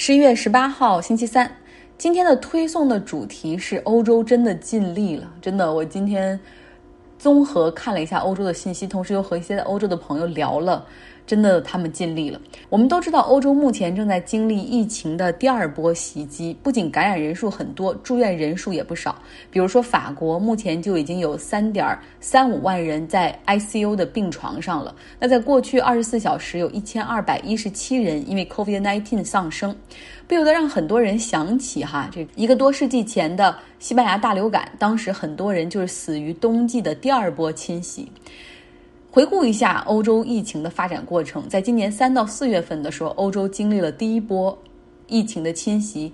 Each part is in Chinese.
十一月十八号，星期三。今天的推送的主题是欧洲真的尽力了，真的。我今天综合看了一下欧洲的信息，同时又和一些欧洲的朋友聊了。真的，他们尽力了。我们都知道，欧洲目前正在经历疫情的第二波袭击，不仅感染人数很多，住院人数也不少。比如说，法国目前就已经有三点三五万人在 ICU 的病床上了。那在过去二十四小时，有一千二百一十七人因为 COVID-19 丧生，不由得让很多人想起哈，这一个多世纪前的西班牙大流感，当时很多人就是死于冬季的第二波侵袭。回顾一下欧洲疫情的发展过程，在今年三到四月份的时候，欧洲经历了第一波疫情的侵袭，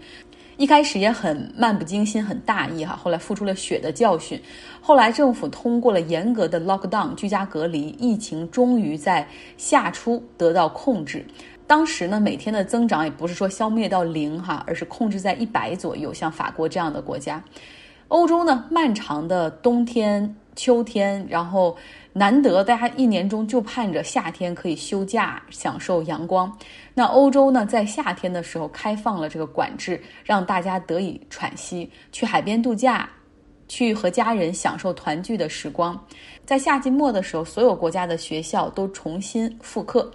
一开始也很漫不经心、很大意哈，后来付出了血的教训。后来政府通过了严格的 lockdown 居家隔离，疫情终于在夏初得到控制。当时呢，每天的增长也不是说消灭到零哈，而是控制在一百左右。像法国这样的国家，欧洲呢，漫长的冬天、秋天，然后。难得大家一年中就盼着夏天可以休假享受阳光，那欧洲呢，在夏天的时候开放了这个管制，让大家得以喘息，去海边度假，去和家人享受团聚的时光。在夏季末的时候，所有国家的学校都重新复课，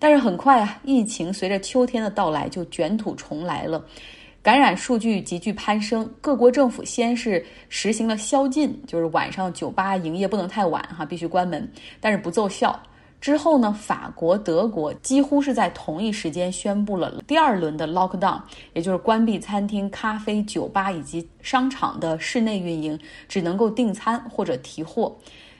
但是很快啊，疫情随着秋天的到来就卷土重来了。感染数据急剧攀升，各国政府先是实行了宵禁，就是晚上酒吧营业不能太晚哈，必须关门，但是不奏效。之后呢，法国、德国几乎是在同一时间宣布了第二轮的 lockdown，也就是关闭餐厅、咖啡、酒吧以及商场的室内运营，只能够订餐或者提货。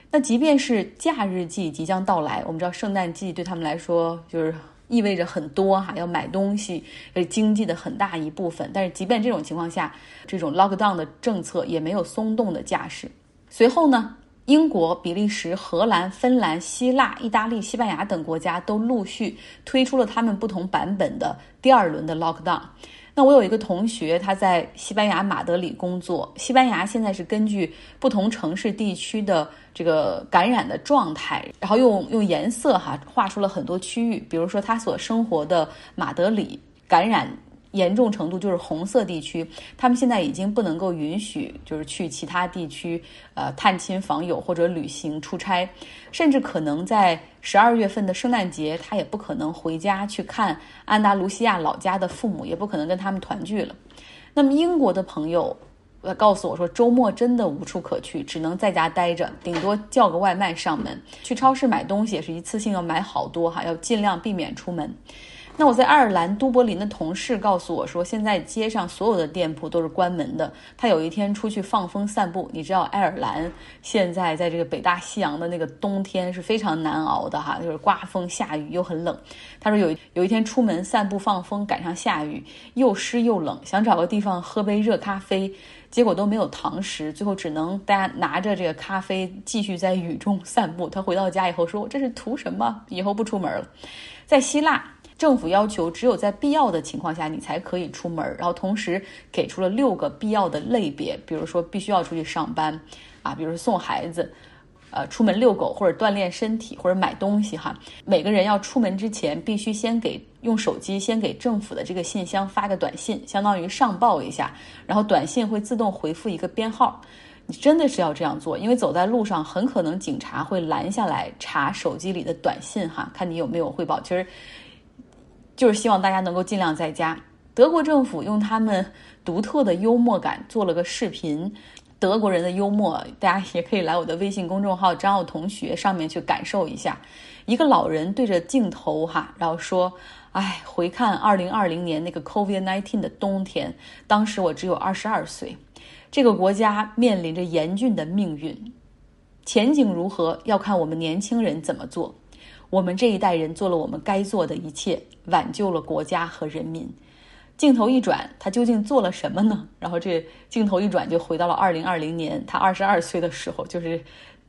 那即便是假日季即将到来，我们知道圣诞季对他们来说就是。意味着很多哈，要买东西，是经济的很大一部分。但是，即便这种情况下，这种 lockdown 的政策也没有松动的架势。随后呢，英国、比利时、荷兰、芬兰、希腊、意大利、西班牙等国家都陆续推出了他们不同版本的第二轮的 lockdown。那我有一个同学，他在西班牙马德里工作。西班牙现在是根据不同城市地区的这个感染的状态，然后用用颜色哈画出了很多区域。比如说他所生活的马德里感染。严重程度就是红色地区，他们现在已经不能够允许，就是去其他地区，呃，探亲访友或者旅行出差，甚至可能在十二月份的圣诞节，他也不可能回家去看安达卢西亚老家的父母，也不可能跟他们团聚了。那么英国的朋友，他，告诉我说，周末真的无处可去，只能在家待着，顶多叫个外卖上门。去超市买东西也是一次性要买好多哈，要尽量避免出门。那我在爱尔兰都柏林的同事告诉我说，现在街上所有的店铺都是关门的。他有一天出去放风散步，你知道爱尔兰现在在这个北大西洋的那个冬天是非常难熬的哈，就是刮风下雨又很冷。他说有有一天出门散步放风，赶上下雨，又湿又冷，想找个地方喝杯热咖啡，结果都没有堂食，最后只能大家拿着这个咖啡继续在雨中散步。他回到家以后说：“我这是图什么？以后不出门了。”在希腊。政府要求只有在必要的情况下你才可以出门，然后同时给出了六个必要的类别，比如说必须要出去上班，啊，比如说送孩子，呃，出门遛狗或者锻炼身体或者买东西哈。每个人要出门之前必须先给用手机先给政府的这个信箱发个短信，相当于上报一下，然后短信会自动回复一个编号。你真的是要这样做，因为走在路上很可能警察会拦下来查手机里的短信哈，看你有没有汇报。其实。就是希望大家能够尽量在家。德国政府用他们独特的幽默感做了个视频，德国人的幽默，大家也可以来我的微信公众号“张奥同学”上面去感受一下。一个老人对着镜头哈，然后说：“哎，回看二零二零年那个 COVID-19 的冬天，当时我只有二十二岁，这个国家面临着严峻的命运，前景如何要看我们年轻人怎么做。”我们这一代人做了我们该做的一切，挽救了国家和人民。镜头一转，他究竟做了什么呢？然后这镜头一转，就回到了二零二零年，他二十二岁的时候，就是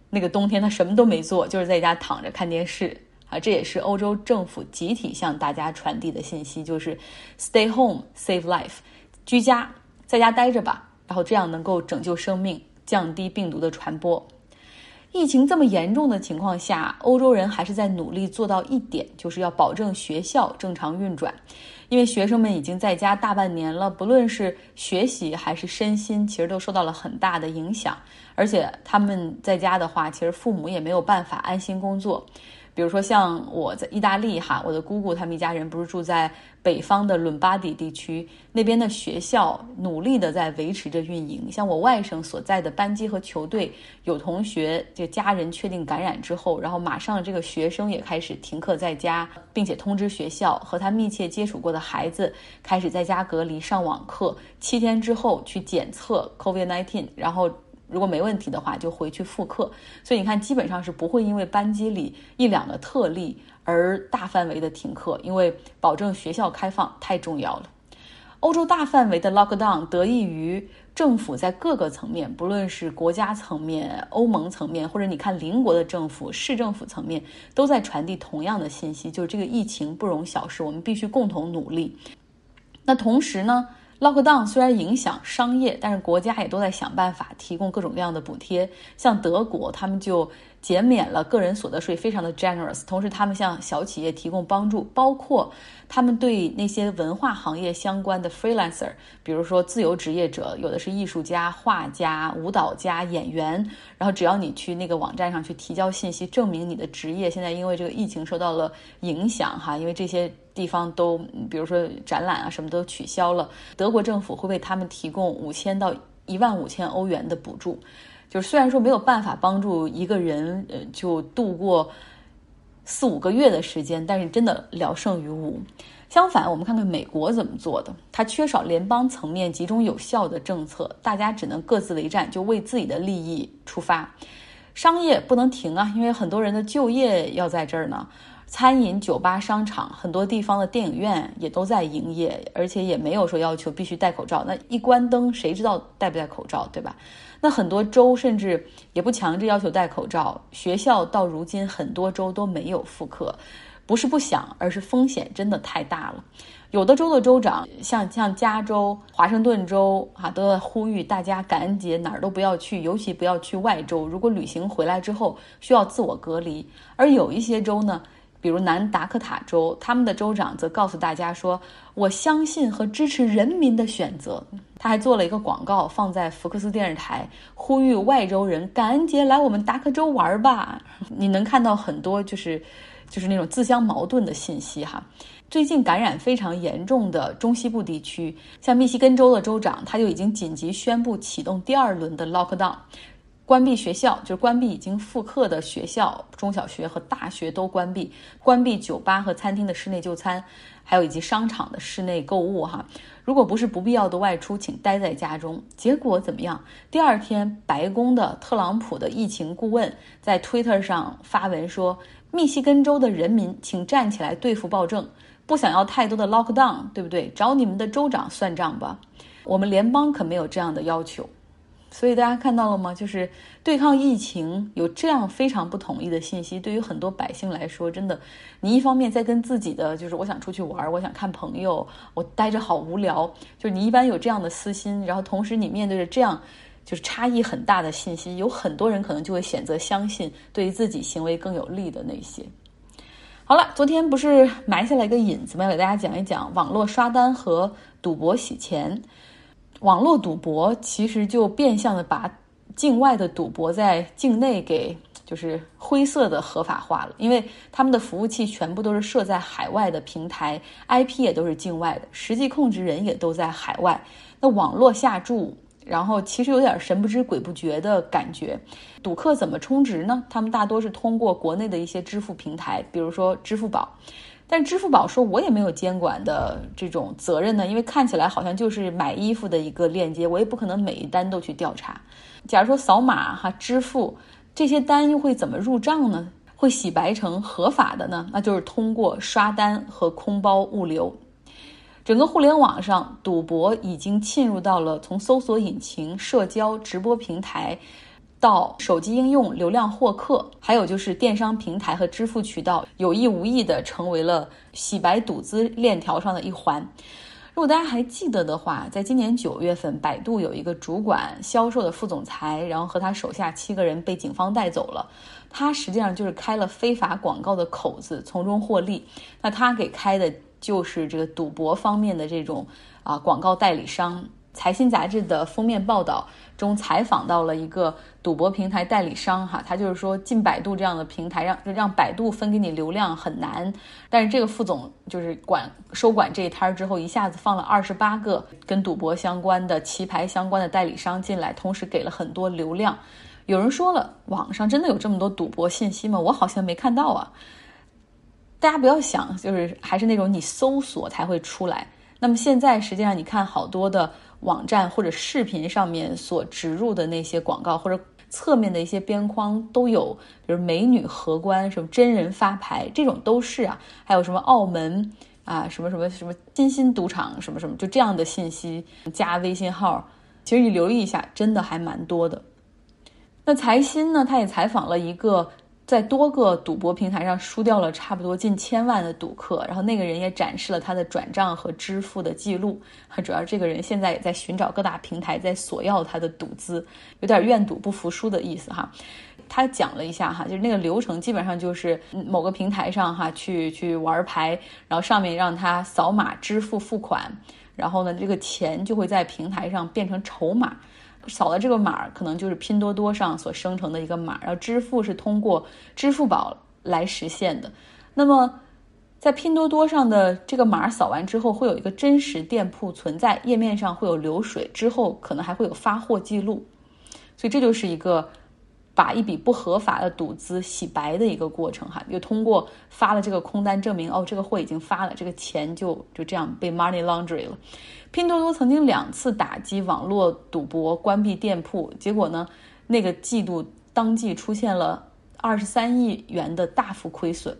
那个冬天，他什么都没做，就是在家躺着看电视啊。这也是欧洲政府集体向大家传递的信息，就是 “Stay home, save life”，居家在家待着吧，然后这样能够拯救生命，降低病毒的传播。疫情这么严重的情况下，欧洲人还是在努力做到一点，就是要保证学校正常运转。因为学生们已经在家大半年了，不论是学习还是身心，其实都受到了很大的影响。而且他们在家的话，其实父母也没有办法安心工作。比如说像我在意大利哈，我的姑姑他们一家人不是住在北方的伦巴第地区，那边的学校努力的在维持着运营。像我外甥所在的班级和球队，有同学就家人确定感染之后，然后马上这个学生也开始停课在家，并且通知学校和他密切接触过的孩子开始在家隔离上网课，七天之后去检测 COVID-19，然后。如果没问题的话，就回去复课。所以你看，基本上是不会因为班级里一两个特例而大范围的停课，因为保证学校开放太重要了。欧洲大范围的 lockdown 得益于政府在各个层面，不论是国家层面、欧盟层面，或者你看邻国的政府、市政府层面，都在传递同样的信息，就是这个疫情不容小视，我们必须共同努力。那同时呢？Lockdown 虽然影响商业，但是国家也都在想办法提供各种各样的补贴。像德国，他们就减免了个人所得税，非常的 generous。同时，他们向小企业提供帮助，包括他们对那些文化行业相关的 freelancer，比如说自由职业者，有的是艺术家、画家、舞蹈家、演员。然后，只要你去那个网站上去提交信息，证明你的职业现在因为这个疫情受到了影响，哈，因为这些。地方都，比如说展览啊，什么都取消了。德国政府会为他们提供五千到一万五千欧元的补助，就是虽然说没有办法帮助一个人呃就度过四五个月的时间，但是真的聊胜于无。相反，我们看看美国怎么做的，它缺少联邦层面集中有效的政策，大家只能各自为战，就为自己的利益出发。商业不能停啊，因为很多人的就业要在这儿呢。餐饮、酒吧、商场，很多地方的电影院也都在营业，而且也没有说要求必须戴口罩。那一关灯，谁知道戴不戴口罩，对吧？那很多州甚至也不强制要求戴口罩。学校到如今很多州都没有复课，不是不想，而是风险真的太大了。有的州的州长，像像加州、华盛顿州啊，都在呼吁大家感恩节哪儿都不要去，尤其不要去外州。如果旅行回来之后需要自我隔离，而有一些州呢？比如南达科塔州，他们的州长则告诉大家说：“我相信和支持人民的选择。”他还做了一个广告，放在福克斯电视台，呼吁外州人感恩节来我们达科州玩吧。你能看到很多就是，就是那种自相矛盾的信息哈。最近感染非常严重的中西部地区，像密西根州的州长，他就已经紧急宣布启动第二轮的 lockdown。关闭学校，就是关闭已经复课的学校，中小学和大学都关闭。关闭酒吧和餐厅的室内就餐，还有以及商场的室内购物。哈，如果不是不必要的外出，请待在家中。结果怎么样？第二天，白宫的特朗普的疫情顾问在 Twitter 上发文说：“密西根州的人民，请站起来对付暴政，不想要太多的 lockdown，对不对？找你们的州长算账吧。我们联邦可没有这样的要求。”所以大家看到了吗？就是对抗疫情有这样非常不统一的信息，对于很多百姓来说，真的，你一方面在跟自己的，就是我想出去玩，我想看朋友，我待着好无聊，就是你一般有这样的私心，然后同时你面对着这样就是差异很大的信息，有很多人可能就会选择相信对于自己行为更有利的那些。好了，昨天不是埋下了一个引子吗？给大家讲一讲网络刷单和赌博洗钱。网络赌博其实就变相的把境外的赌博在境内给就是灰色的合法化了，因为他们的服务器全部都是设在海外的平台，IP 也都是境外的，实际控制人也都在海外。那网络下注，然后其实有点神不知鬼不觉的感觉。赌客怎么充值呢？他们大多是通过国内的一些支付平台，比如说支付宝。但支付宝说，我也没有监管的这种责任呢，因为看起来好像就是买衣服的一个链接，我也不可能每一单都去调查。假如说扫码哈支付这些单又会怎么入账呢？会洗白成合法的呢？那就是通过刷单和空包物流。整个互联网上，赌博已经侵入到了从搜索引擎、社交直播平台。到手机应用流量获客，还有就是电商平台和支付渠道，有意无意的成为了洗白赌资链条上的一环。如果大家还记得的话，在今年九月份，百度有一个主管销售的副总裁，然后和他手下七个人被警方带走了。他实际上就是开了非法广告的口子，从中获利。那他给开的就是这个赌博方面的这种啊广告代理商。财新杂志的封面报道中采访到了一个赌博平台代理商，哈，他就是说进百度这样的平台，让让百度分给你流量很难。但是这个副总就是管收管这一摊儿之后，一下子放了二十八个跟赌博相关的棋牌相关的代理商进来，同时给了很多流量。有人说了，网上真的有这么多赌博信息吗？我好像没看到啊。大家不要想，就是还是那种你搜索才会出来。那么现在实际上你看好多的。网站或者视频上面所植入的那些广告，或者侧面的一些边框都有，比如美女荷官、什么真人发牌，这种都是啊。还有什么澳门啊，什么什么什么金星赌场，什么什么，就这样的信息加微信号，其实你留意一下，真的还蛮多的。那财新呢，他也采访了一个。在多个赌博平台上输掉了差不多近千万的赌客，然后那个人也展示了他的转账和支付的记录。主要这个人现在也在寻找各大平台在索要他的赌资，有点愿赌不服输的意思哈。他讲了一下哈，就是那个流程基本上就是某个平台上哈去去玩牌，然后上面让他扫码支付付款，然后呢这个钱就会在平台上变成筹码。扫了这个码，可能就是拼多多上所生成的一个码，然后支付是通过支付宝来实现的。那么，在拼多多上的这个码扫完之后，会有一个真实店铺存在，页面上会有流水，之后可能还会有发货记录。所以这就是一个。把一笔不合法的赌资洗白的一个过程，哈，又通过发了这个空单证明，哦，这个货已经发了，这个钱就就这样被 money laundry 了。拼多多曾经两次打击网络赌博，关闭店铺，结果呢，那个季度当季出现了二十三亿元的大幅亏损。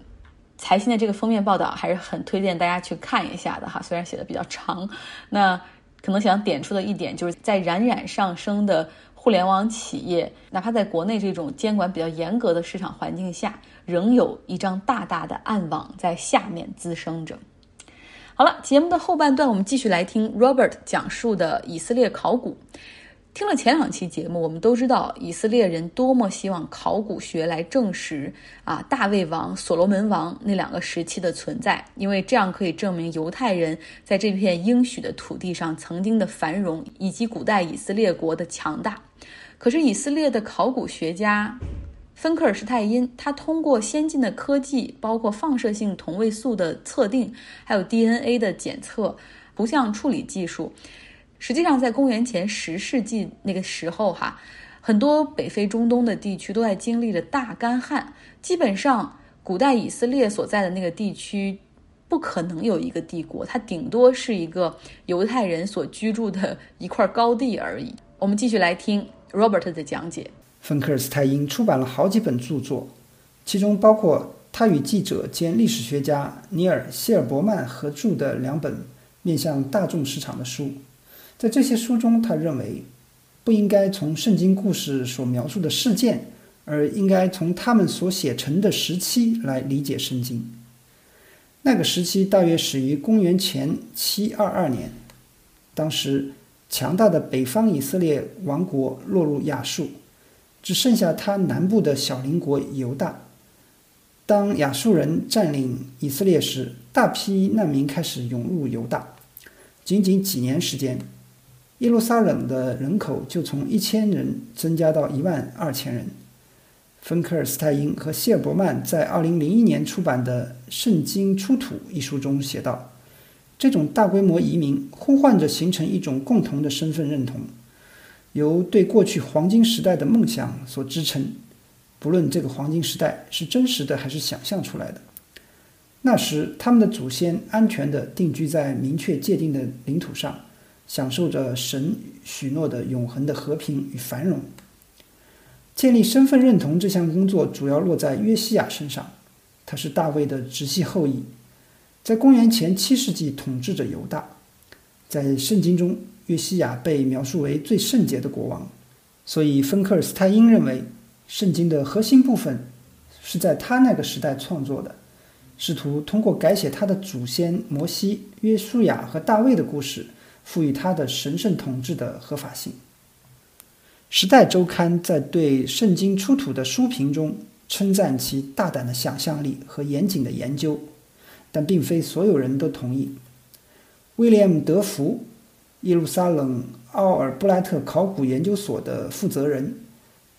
财新的这个封面报道还是很推荐大家去看一下的，哈，虽然写的比较长，那可能想点出的一点就是在冉冉上升的。互联网企业，哪怕在国内这种监管比较严格的市场环境下，仍有一张大大的暗网在下面滋生着。好了，节目的后半段，我们继续来听 Robert 讲述的以色列考古。听了前两期节目，我们都知道以色列人多么希望考古学来证实啊大卫王、所罗门王那两个时期的存在，因为这样可以证明犹太人在这片应许的土地上曾经的繁荣，以及古代以色列国的强大。可是以色列的考古学家芬克尔施泰因，他通过先进的科技，包括放射性同位素的测定，还有 DNA 的检测、图像处理技术。实际上，在公元前十世纪那个时候，哈，很多北非、中东的地区都在经历着大干旱。基本上，古代以色列所在的那个地区不可能有一个帝国，它顶多是一个犹太人所居住的一块高地而已。我们继续来听 Robert 的讲解。芬克尔斯泰因出版了好几本著作，其中包括他与记者兼历史学家尼尔·希尔伯曼合著的两本面向大众市场的书。在这些书中，他认为不应该从圣经故事所描述的事件，而应该从他们所写成的时期来理解圣经。那个时期大约始于公元前七二二年，当时强大的北方以色列王国落入亚述，只剩下他南部的小邻国犹大。当亚述人占领以色列时，大批难民开始涌入犹大，仅仅几年时间。耶路撒冷的人口就从一千人增加到一万二千人。芬克尔斯泰因和谢尔伯曼在二零零一年出版的《圣经出土》一书中写道：“这种大规模移民呼唤着形成一种共同的身份认同，由对过去黄金时代的梦想所支撑，不论这个黄金时代是真实的还是想象出来的。那时，他们的祖先安全地定居在明确界定的领土上。”享受着神许诺的永恒的和平与繁荣。建立身份认同这项工作主要落在约西亚身上，他是大卫的直系后裔，在公元前七世纪统治着犹大。在圣经中，约西亚被描述为最圣洁的国王，所以芬克尔斯泰因认为，圣经的核心部分是在他那个时代创作的，试图通过改写他的祖先摩西、约书亚和大卫的故事，赋予他的神圣统治的合法性。《时代周刊》在对圣经出土的书评中称赞其大胆的想象力和严谨的研究，但并非所有人都同意。威廉·德福，耶路撒冷奥尔布莱特考古研究所的负责人，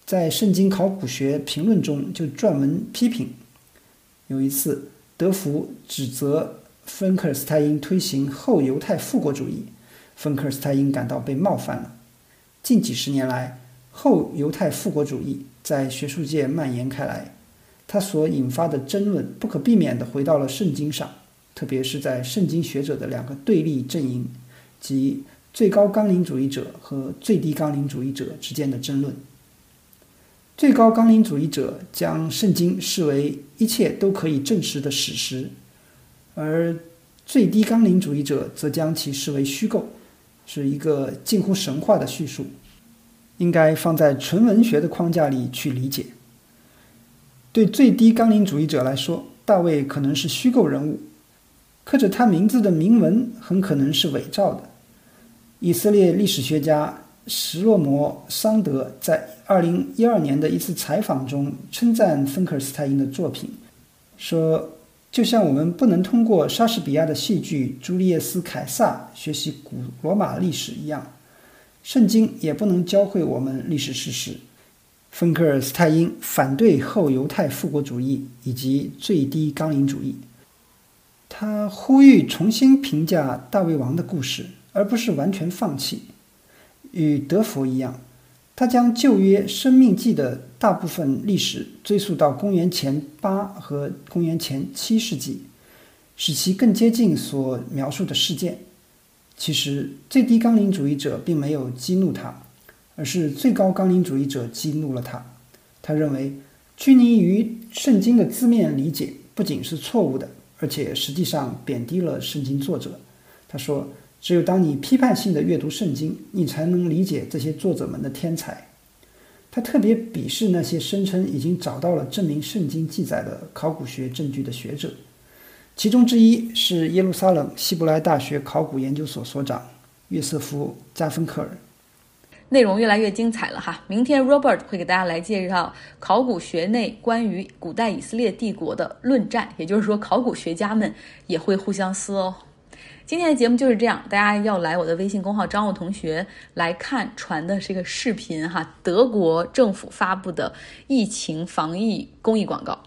在《圣经考古学评论》中就撰文批评。有一次，德福指责芬克尔斯泰因推行后犹太复国主义，芬克尔斯泰因感到被冒犯了。近几十年来，后犹太复国主义在学术界蔓延开来，它所引发的争论不可避免地回到了圣经上。特别是在圣经学者的两个对立阵营，即最高纲领主义者和最低纲领主义者之间的争论。最高纲领主义者将圣经视为一切都可以证实的史实，而最低纲领主义者则将其视为虚构，是一个近乎神话的叙述，应该放在纯文学的框架里去理解。对最低纲领主义者来说，大卫可能是虚构人物。刻着他名字的铭文很可能是伪造的。以色列历史学家什洛摩·桑德在2012年的一次采访中称赞芬克尔斯泰因的作品，说：“就像我们不能通过莎士比亚的戏剧《朱利叶斯·凯撒》学习古罗马历史一样，圣经也不能教会我们历史事实。”芬克尔斯泰因反对后犹太复国主义以及最低纲领主义。他呼吁重新评价大卫王的故事，而不是完全放弃。与德福一样，他将旧约《生命记》的大部分历史追溯到公元前八和公元前七世纪，使其更接近所描述的事件。其实，最低纲领主义者并没有激怒他，而是最高纲领主义者激怒了他。他认为，拘泥于圣经的字面理解不仅是错误的。而且实际上贬低了圣经作者。他说：“只有当你批判性的阅读圣经，你才能理解这些作者们的天才。”他特别鄙视那些声称已经找到了证明圣经记载的考古学证据的学者，其中之一是耶路撒冷希伯来大学考古研究所所长约瑟夫·加芬克尔。内容越来越精彩了哈！明天 Robert 会给大家来介绍考古学内关于古代以色列帝国的论战，也就是说，考古学家们也会互相撕哦。今天的节目就是这样，大家要来我的微信公号张我同学来看传的这个视频哈，德国政府发布的疫情防疫公益广告。